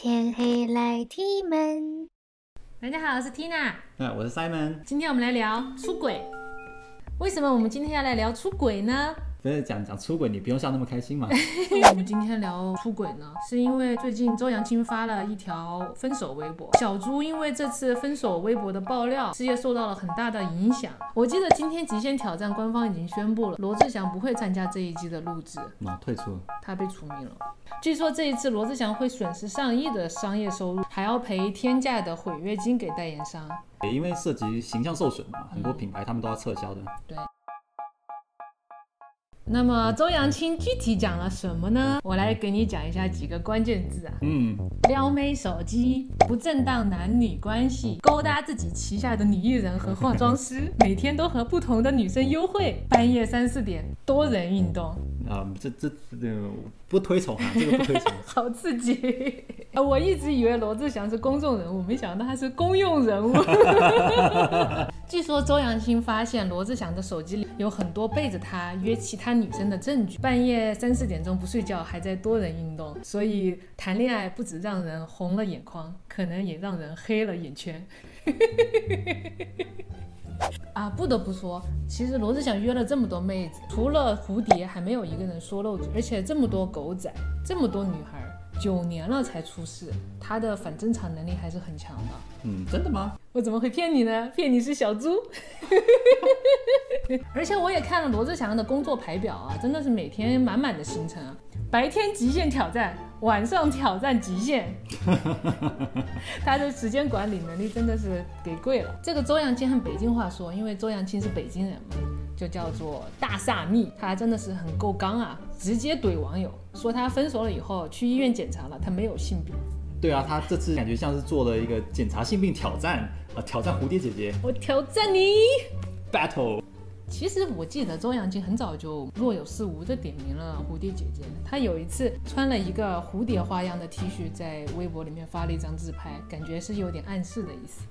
天黑来踢门。大家好，我是 Tina，那我是 Simon，今天我们来聊出轨。为什么我们今天要来聊出轨呢？不是讲讲出轨，你不用笑那么开心嘛。我们今天聊出轨呢，是因为最近周扬青发了一条分手微博，小猪因为这次分手微博的爆料，事业受到了很大的影响。我记得今天极限挑战官方已经宣布了，罗志祥不会参加这一季的录制，那退出了，他被除名了。据说这一次罗志祥会损失上亿的商业收入，还要赔天价的毁约金给代言商。也因为涉及形象受损嘛，很多品牌他们都要撤销的。对。那么周扬青具体讲了什么呢？我来给你讲一下几个关键字啊。嗯，撩妹手机、不正当男女关系、勾搭自己旗下的女艺人和化妆师，每天都和不同的女生幽会，半夜三四点多人运动。啊，这这这不推崇啊，这个不推崇。好刺激！我一直以为罗志祥是公众人物，没想到他是公用人物。据说周扬青发现罗志祥的手机里有很多背着他约其他女生的证据，半夜三四点钟不睡觉，还在多人运动，所以谈恋爱不止让人红了眼眶，可能也让人黑了眼圈。啊，不得不说，其实罗志祥约了这么多妹子，除了蝴蝶，还没有一个人说漏嘴。而且这么多狗仔，这么多女孩，九年了才出事，他的反侦查能力还是很强的。嗯，真的吗？我怎么会骗你呢？骗你是小猪。而且我也看了罗志祥的工作排表啊，真的是每天满满的行程啊。白天极限挑战，晚上挑战极限。他的时间管理能力真的是给跪了。这个周扬青按北京话说，因为周扬青是北京人嘛，就叫做大煞蜜。他真的是很够刚啊，直接怼网友，说他分手了以后去医院检查了，他没有性病。对啊，他这次感觉像是做了一个检查性病挑战啊，挑战蝴蝶姐姐。我挑战你 battle。其实我记得周扬青很早就若有似无的点名了蝴蝶姐姐。她有一次穿了一个蝴蝶花样的 T 恤，在微博里面发了一张自拍，感觉是有点暗示的意思。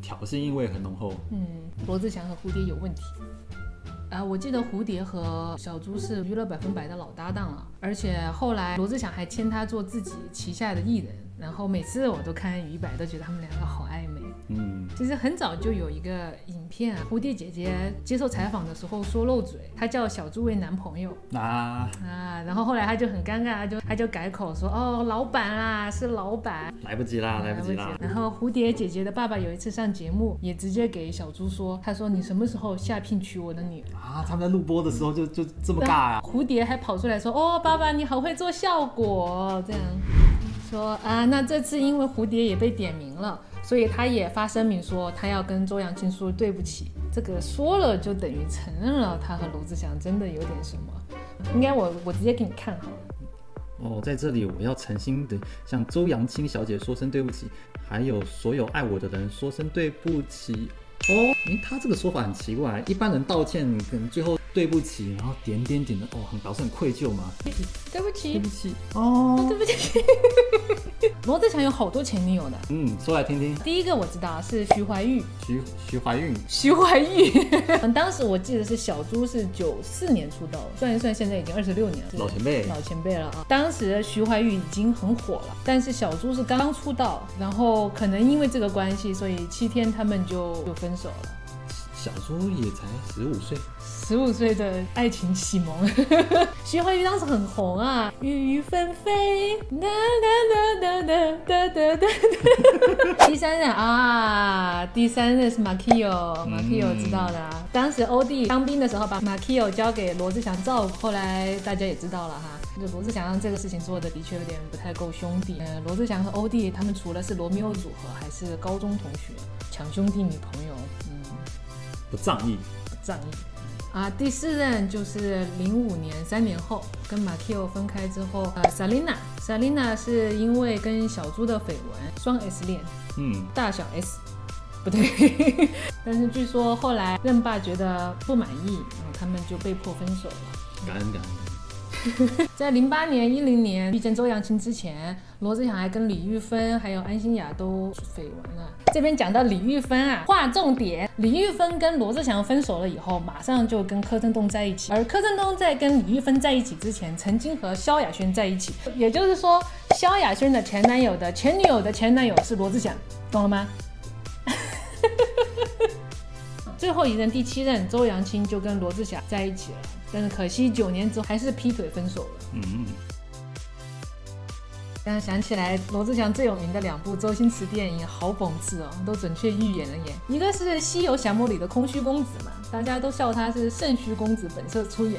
挑衅意味很浓厚。嗯，罗志祥和蝴蝶有问题。啊，我记得蝴蝶和小猪是娱乐百分百的老搭档了，而且后来罗志祥还签他做自己旗下的艺人，然后每次我都看于白，都觉得他们两个好。嗯，其实很早就有一个影片啊，蝴蝶姐姐接受采访的时候说漏嘴，她叫小猪为男朋友啊啊，然后后来她就很尴尬，她就她就改口说哦，老板啊，是老板，来不及啦，来不及啦。然后蝴蝶姐姐的爸爸有一次上节目，也直接给小猪说，他说你什么时候下聘娶我的女儿啊？他们在录播的时候就就这么尬啊？蝴蝶还跑出来说哦，爸爸你好会做效果，这样说啊，那这次因为蝴蝶也被点名了。所以他也发声明说，他要跟周扬青说对不起。这个说了就等于承认了，他和罗志祥真的有点什么。应该我我直接给你看好了。哦，在这里我要诚心的向周扬青小姐说声对不起，还有所有爱我的人说声对不起。哦，诶，他这个说法很奇怪，一般人道歉可能最后对不起，然后点点点的，哦，很表示很愧疚嘛。对不起，对不起，哦，对不起。罗志祥有好多前女友的，嗯，说来听听。第一个我知道是徐怀钰，徐徐怀钰，徐怀钰。当时我记得是小猪是九四年出道，算一算现在已经二十六年了，老前辈，老前辈了啊。当时徐怀钰已经很火了，但是小猪是刚刚出道，然后可能因为这个关系，所以七天他们就就分手了。小猪也才十五岁，十五岁的爱情启蒙。徐怀钰当时很红啊，雨雨纷飞，哒哒哒哒哒哒哒。第三任啊，第三任是马 i o 马 i o 知道的啊。当时欧弟当兵的时候，把马 i o 交给罗志祥照顾，后来大家也知道了哈，就罗志祥这个事情做的的确有点不太够兄弟。呃，罗志祥和欧弟他们除了是罗密欧组合，还是高中同学，抢兄弟女朋友。嗯不仗义，不仗义啊！第四任就是零五年，三年后跟马 Q 分开之后，呃，Selina，Selina 是因为跟小猪的绯闻，双 S 恋，嗯，大小 S，不对，但是据说后来任爸觉得不满意，然后他们就被迫分手了。感恩感恩。在零八年、一零年遇见周扬青之前，罗志祥还跟李玉芬还有安心亚都绯闻了。这边讲到李玉芬啊，划重点，李玉芬跟罗志祥分手了以后，马上就跟柯震东在一起。而柯震东在跟李玉芬在一起之前，曾经和萧亚轩在一起，也就是说，萧亚轩的前男友的前女友的前男友是罗志祥，懂了吗？最后一任第七任周扬青就跟罗志祥在一起了，但是可惜九年之后还是劈腿分手了。嗯，刚刚想起来，罗志祥最有名的两部周星驰电影，好讽刺哦，都准确预言了耶。一个是《西游降魔》里的空虚公子嘛，大家都笑他是肾虚公子本色出演。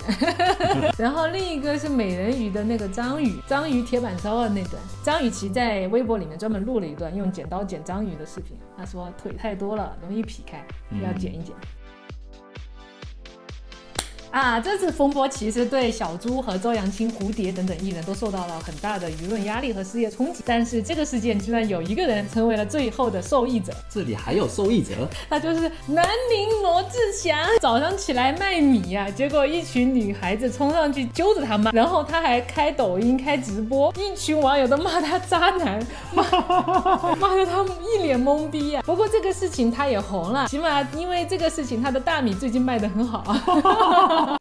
然后另一个是美人鱼的那个章鱼，章鱼铁板烧的那段，张雨绮在微博里面专门录了一段用剪刀剪章鱼的视频，她说腿太多了，容易劈开，要剪一剪。啊，这次风波其实对小猪和周扬青、蝴蝶等等艺人都受到了很大的舆论压力和事业冲击。但是这个事件居然有一个人成为了最后的受益者，这里还有受益者，他就是南宁罗志祥。早上起来卖米呀、结果一群女孩子冲上去揪着他骂，然后他还开抖音开直播，一群网友都骂他渣男，骂 骂得他一脸懵逼呀、不过这个事情他也红了，起码因为这个事情他的大米最近卖得很好。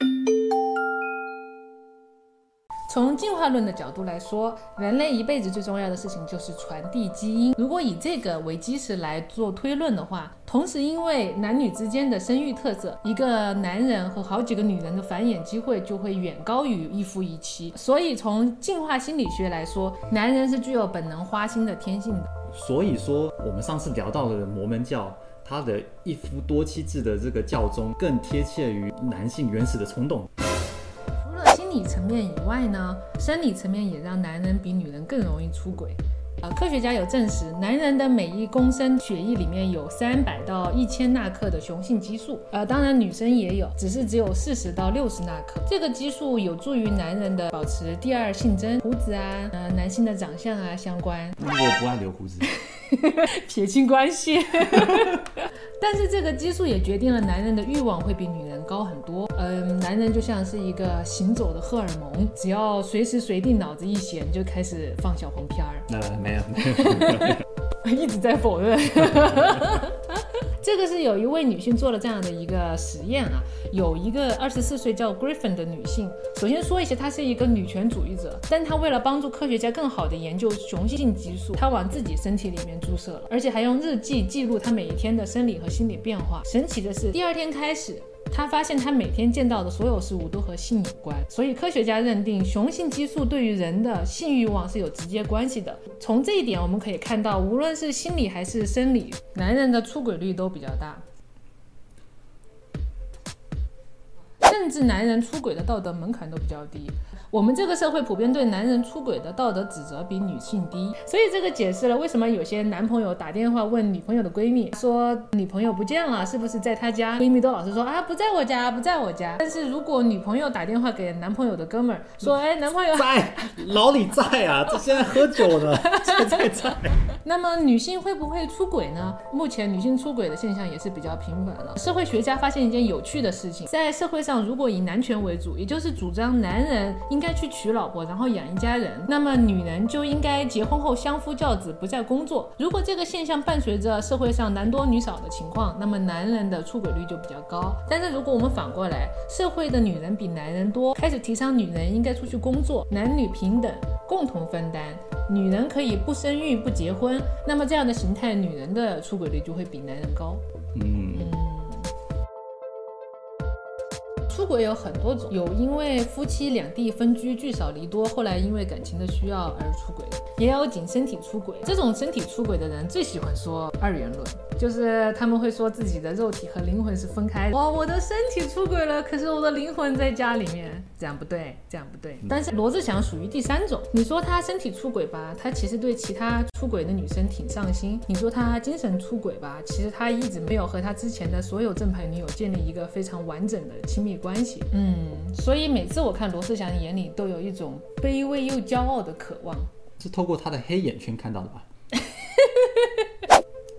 从进化论的角度来说，人类一辈子最重要的事情就是传递基因。如果以这个为基石来做推论的话，同时因为男女之间的生育特色，一个男人和好几个女人的繁衍机会就会远高于一夫一妻。所以从进化心理学来说，男人是具有本能花心的天性的。所以说我们上次聊到的摩门教。他的一夫多妻制的这个教宗更贴切于男性原始的冲动。除了心理层面以外呢，生理层面也让男人比女人更容易出轨。呃，科学家有证实，男人的每一公升血液里面有三百到一千纳克的雄性激素，呃，当然女生也有，只是只有四十到六十纳克。这个激素有助于男人的保持第二性征、胡子啊，呃，男性的长相啊相关。如果不爱留胡子，撇清关系。但是这个激素也决定了男人的欲望会比女人高很多。嗯，男人就像是一个行走的荷尔蒙，只要随时随地脑子一闲就开始放小黄片儿。呃，没有，没有，一直在否认。这个是有一位女性做了这样的一个实验啊，有一个二十四岁叫 Griffin 的女性。首先说一下，她是一个女权主义者，但她为了帮助科学家更好的研究雄性激素，她往自己身体里面注射了，而且还用日记记录她每一天的生理和心理变化。神奇的是，第二天开始。他发现他每天见到的所有事物都和性有关，所以科学家认定雄性激素对于人的性欲望是有直接关系的。从这一点我们可以看到，无论是心理还是生理，男人的出轨率都比较大。甚至男人出轨的道德门槛都比较低。我们这个社会普遍对男人出轨的道德指责比女性低，所以这个解释了为什么有些男朋友打电话问女朋友的闺蜜说女朋友不见了，是不是在他家？闺蜜都老是说啊不在我家，不在我家。但是如果女朋友打电话给男朋友的哥们儿说，哎，男朋友 在，老李在啊，这现在喝酒呢，在在在。那么女性会不会出轨呢？目前女性出轨的现象也是比较频繁了。社会学家发现一件有趣的事情，在社会上，如果以男权为主，也就是主张男人应应该去娶老婆，然后养一家人，那么女人就应该结婚后相夫教子，不再工作。如果这个现象伴随着社会上男多女少的情况，那么男人的出轨率就比较高。但是如果我们反过来，社会的女人比男人多，开始提倡女人应该出去工作，男女平等，共同分担。女人可以不生育不结婚，那么这样的形态，女人的出轨率就会比男人高。嗯，出轨有很多种，有因为夫妻两地分居聚少离多，后来因为感情的需要而出轨的，也有仅身体出轨。这种身体出轨的人最喜欢说二元论，就是他们会说自己的肉体和灵魂是分开的。哇，我的身体出轨了，可是我的灵魂在家里面，这样不对，这样不对。但是罗志祥属于第三种，你说他身体出轨吧，他其实对其他出轨的女生挺上心；你说他精神出轨吧，其实他一直没有和他之前的所有正牌女友建立一个非常完整的亲密关系。嗯，所以每次我看罗志祥眼里都有一种卑微又骄傲的渴望。是透过他的黑眼圈看到的吧？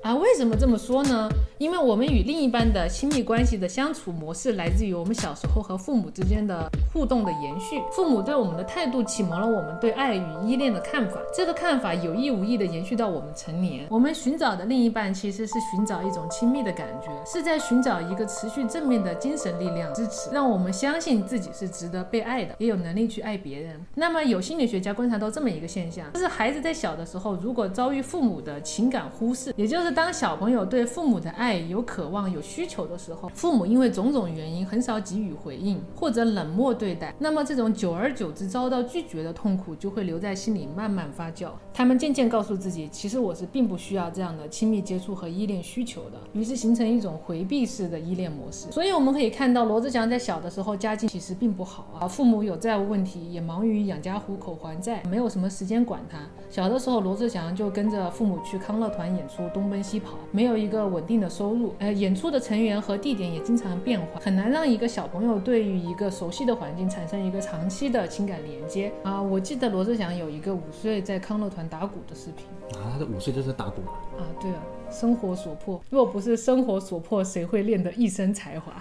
啊，为什么这么说呢？因为我们与另一半的亲密关系的相处模式来自于我们小时候和父母之间的互动的延续。父母对我们的态度启蒙了我们对爱与依恋的看法，这个看法有意无意的延续到我们成年。我们寻找的另一半其实是寻找一种亲密的感觉，是在寻找一个持续正面的精神力量支持，让我们相信自己是值得被爱的，也有能力去爱别人。那么有心理学家观察到这么一个现象，就是孩子在小的时候，如果遭遇父母的情感忽视，也就是当小朋友对父母的爱有渴望、有需求的时候，父母因为种种原因很少给予回应，或者冷漠对待，那么这种久而久之遭到拒绝的痛苦就会留在心里慢慢发酵。他们渐渐告诉自己，其实我是并不需要这样的亲密接触和依恋需求的，于是形成一种回避式的依恋模式。所以我们可以看到，罗志祥在小的时候家境其实并不好啊，父母有债务问题，也忙于养家糊口还债，没有什么时间管他。小的时候，罗志祥就跟着父母去康乐团演出，东奔奔西跑，没有一个稳定的收入。呃，演出的成员和地点也经常变化，很难让一个小朋友对于一个熟悉的环境产生一个长期的情感连接啊。我记得罗志祥有一个五岁在康乐团打鼓的视频啊，他的五岁就是打鼓啊，对啊，生活所迫，若不是生活所迫，谁会练得一身才华？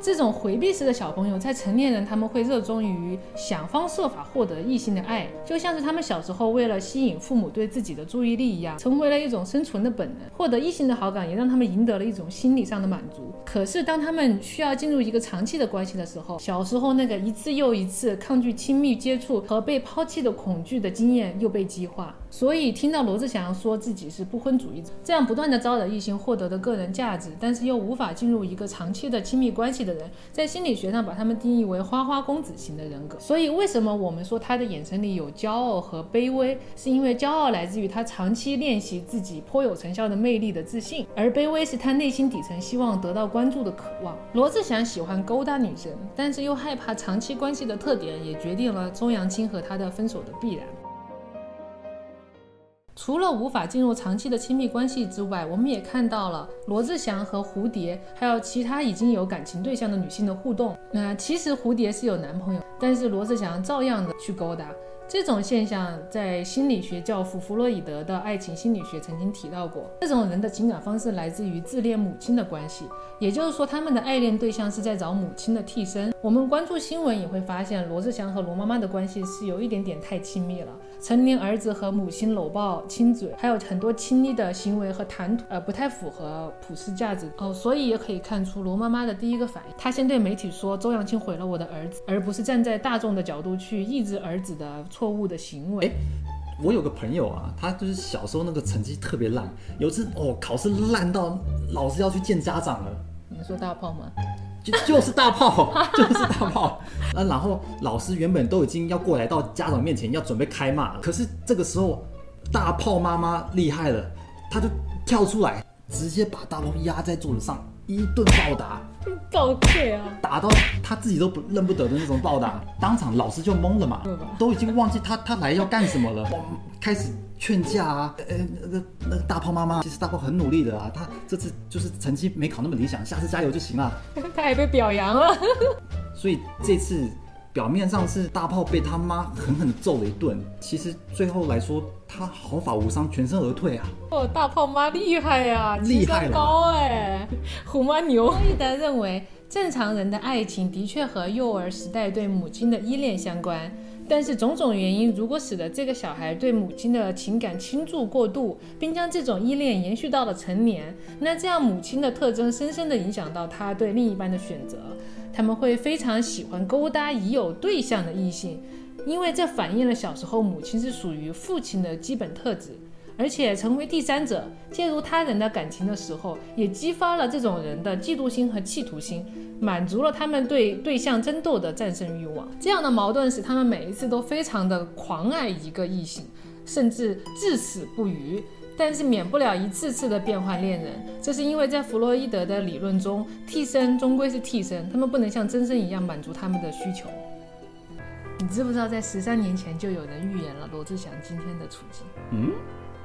这种回避式的小朋友，在成年人他们会热衷于想方设法获得异性的爱，就像是他们小时候为了吸引父母对自己的注意力一样，成为了一种生存的本能。获得异性的好感，也让他们赢得了一种心理上的满足。可是当他们需要进入一个长期的关系的时候，小时候那个一次又一次抗拒亲密接触和被抛弃的恐惧的经验又被激化。所以听到罗志祥说自己是不婚主义者，这样不断的招惹异性获得的个人价值，但是又无法进入一个长期的亲密关系的人，在心理学上把他们定义为花花公子型的人格。所以为什么我们说他的眼神里有骄傲和卑微，是因为骄傲来自于他长期练习自己颇有成效的魅力的自信，而卑微是他内心底层希望得到关注的渴望。罗志祥喜欢勾搭女生，但是又害怕长期关系的特点，也决定了周扬青和他的分手的必然。除了无法进入长期的亲密关系之外，我们也看到了罗志祥和蝴蝶，还有其他已经有感情对象的女性的互动。那其实蝴蝶是有男朋友，但是罗志祥照样的去勾搭。这种现象在心理学教父弗洛伊德的爱情心理学曾经提到过。这种人的情感方式来自于自恋母亲的关系，也就是说，他们的爱恋对象是在找母亲的替身。我们关注新闻也会发现，罗志祥和罗妈妈的关系是有一点点太亲密了。成年儿子和母亲搂抱、亲嘴，还有很多亲昵的行为和谈吐，呃，不太符合普世价值哦。所以也可以看出罗妈妈的第一个反应，她先对媒体说周扬青毁了我的儿子，而不是站在大众的角度去抑制儿子的错误的行为。我有个朋友啊，他就是小时候那个成绩特别烂，有次哦考试烂到老师要去见家长了。你说大炮吗？就就是大炮，就是大炮。啊，然后老师原本都已经要过来到家长面前要准备开骂了，可是这个时候大炮妈妈厉害了，他就跳出来，直接把大炮压在桌子上，一顿暴打，暴退啊，打到他自己都不认不得的那种暴打，当场老师就懵了嘛，都已经忘记他他来要干什么了，开始。劝架啊，呃，那个那个大炮妈妈，其实大炮很努力的啊，他这次就是成绩没考那么理想，下次加油就行了。他也被表扬了，所以这次表面上是大炮被他妈狠狠揍了一顿，其实最后来说他毫发无伤，全身而退啊。哦，大炮妈厉害呀，厉害高哎，虎妈牛。弗洛伊德认为，正常人的爱情的确和幼儿时代对母亲的依恋相关。但是种种原因，如果使得这个小孩对母亲的情感倾注过度，并将这种依恋延续到了成年，那这样母亲的特征深深地影响到他对另一半的选择。他们会非常喜欢勾搭已有对象的异性，因为这反映了小时候母亲是属于父亲的基本特质。而且成为第三者介入他人的感情的时候，也激发了这种人的嫉妒心和企图心，满足了他们对对象争斗的战胜欲望。这样的矛盾使他们每一次都非常的狂爱一个异性，甚至至死不渝。但是免不了一次次的变换恋人，这是因为在弗洛伊德的理论中，替身终归是替身，他们不能像真身一样满足他们的需求。你知不知道，在十三年前就有人预言了罗志祥今天的处境？嗯。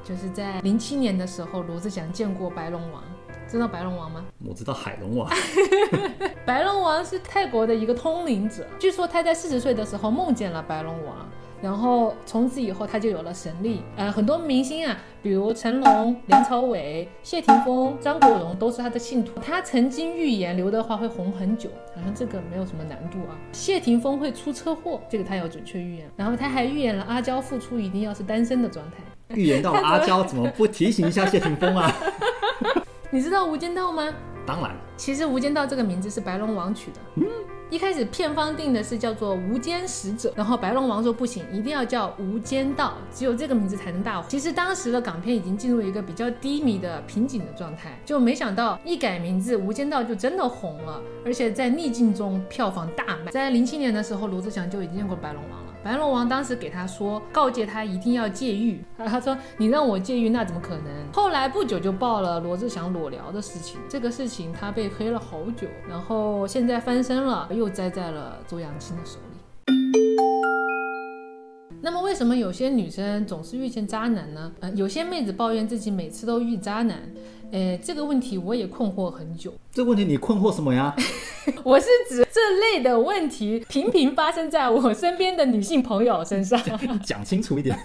就是在零七年的时候，罗志祥见过白龙王，知道白龙王吗？我知道海龙王。白龙王是泰国的一个通灵者，据说他在四十岁的时候梦见了白龙王，然后从此以后他就有了神力。呃，很多明星啊，比如成龙、梁朝伟、谢霆锋、张国荣都是他的信徒。他曾经预言刘德华会红很久，好像这个没有什么难度啊。谢霆锋会出车祸，这个他有准确预言。然后他还预言了阿娇复出一定要是单身的状态。预言到了阿娇，怎么不提醒一下谢霆锋啊？你知道《无间道》吗？当然，其实《无间道》这个名字是白龙王取的。嗯，一开始片方定的是叫做《无间使者》，然后白龙王说不行，一定要叫《无间道》，只有这个名字才能大火。其实当时的港片已经进入一个比较低迷的瓶颈的状态，就没想到一改名字，《无间道》就真的红了，而且在逆境中票房大卖。在零七年的时候，罗志祥就已经见过白龙王了。白龙王当时给他说，告诫他一定要戒欲。他说：“你让我戒欲，那怎么可能？”后来不久就爆了罗志祥裸聊的事情，这个事情他被黑了好久，然后现在翻身了，又栽在了周扬青的手里。那么为什么有些女生总是遇见渣男呢？呃，有些妹子抱怨自己每次都遇渣男，呃，这个问题我也困惑很久。这个问题你困惑什么呀？我是指这类的问题频频发生在我身边的女性朋友身上。讲清楚一点。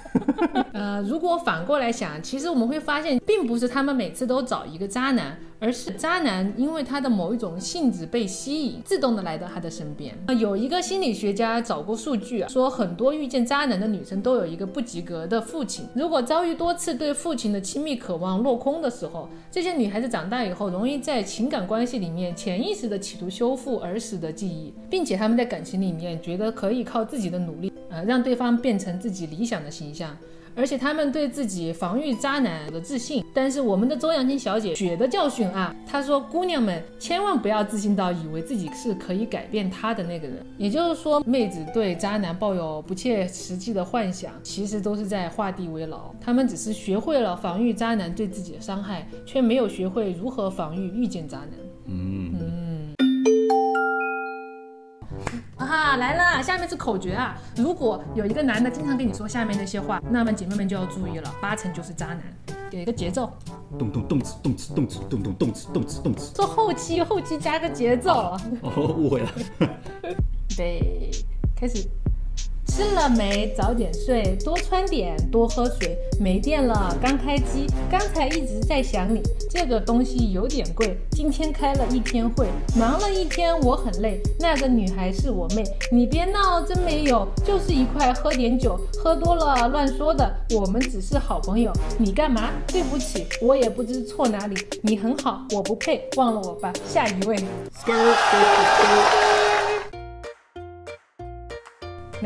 呃，如果反过来想，其实我们会发现，并不是他们每次都找一个渣男，而是渣男因为他的某一种性质被吸引，自动的来到他的身边。有一个心理学家找过数据啊，说很多遇见渣男的女生都有一个不及格的父亲。如果遭遇多次对父亲的亲密渴望落空的时候，这些女孩子长大以后容易在情感关系里面潜意识的企图修复儿时的记忆，并且他们在感情里面觉得可以靠自己的努力，呃，让对方变成自己理想的形象。而且他们对自己防御渣男有自信，但是我们的周扬青小姐血的教训啊，她说姑娘们千万不要自信到以为自己是可以改变他的那个人。也就是说，妹子对渣男抱有不切实际的幻想，其实都是在画地为牢。他们只是学会了防御渣男对自己的伤害，却没有学会如何防御遇见渣男。嗯，嗯。啊，来了！下面是口诀啊。如果有一个男的经常跟你说下面那些话，那么姐妹们就要注意了，八成就是渣男。给一个节奏，动动动词动词动词动动动词动词动词。做后期，后期加个节奏。哦，误会了。对，开始。吃了没？早点睡，多穿点，多喝水。没电了，刚开机，刚才一直在想你。这个东西有点贵，今天开了一天会，忙了一天，我很累。那个女孩是我妹，你别闹，真没有，就是一块喝点酒，喝多了乱说的。我们只是好朋友，你干嘛？对不起，我也不知错哪里。你很好，我不配，忘了我吧。下一位。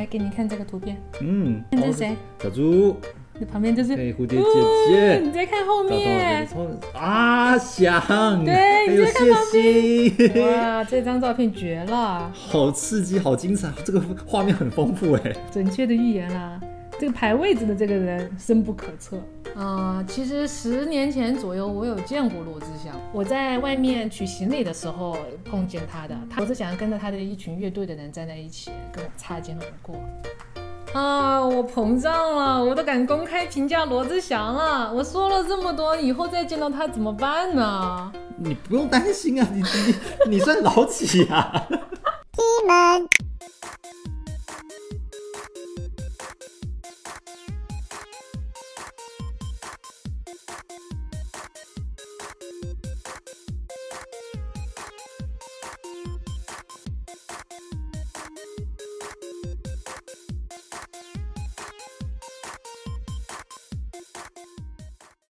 来给你看这个图片，嗯，这是谁？小猪，那旁边就是蝴蝶姐姐。你再看后面，阿翔，对，你再看旁边。哇，这张照片绝了，好刺激，好精彩，这个画面很丰富哎。准确的预言啦，这个排位置的这个人深不可测。啊，其实十年前左右，我有见过罗志祥。我在外面取行李的时候碰见他的，罗志祥跟着他的一群乐队的人站在一起，跟我擦肩而过。啊，我膨胀了，我都敢公开评价罗志祥了。我说了这么多，以后再见到他怎么办呢？你不用担心啊，你你你算老几啊？你们。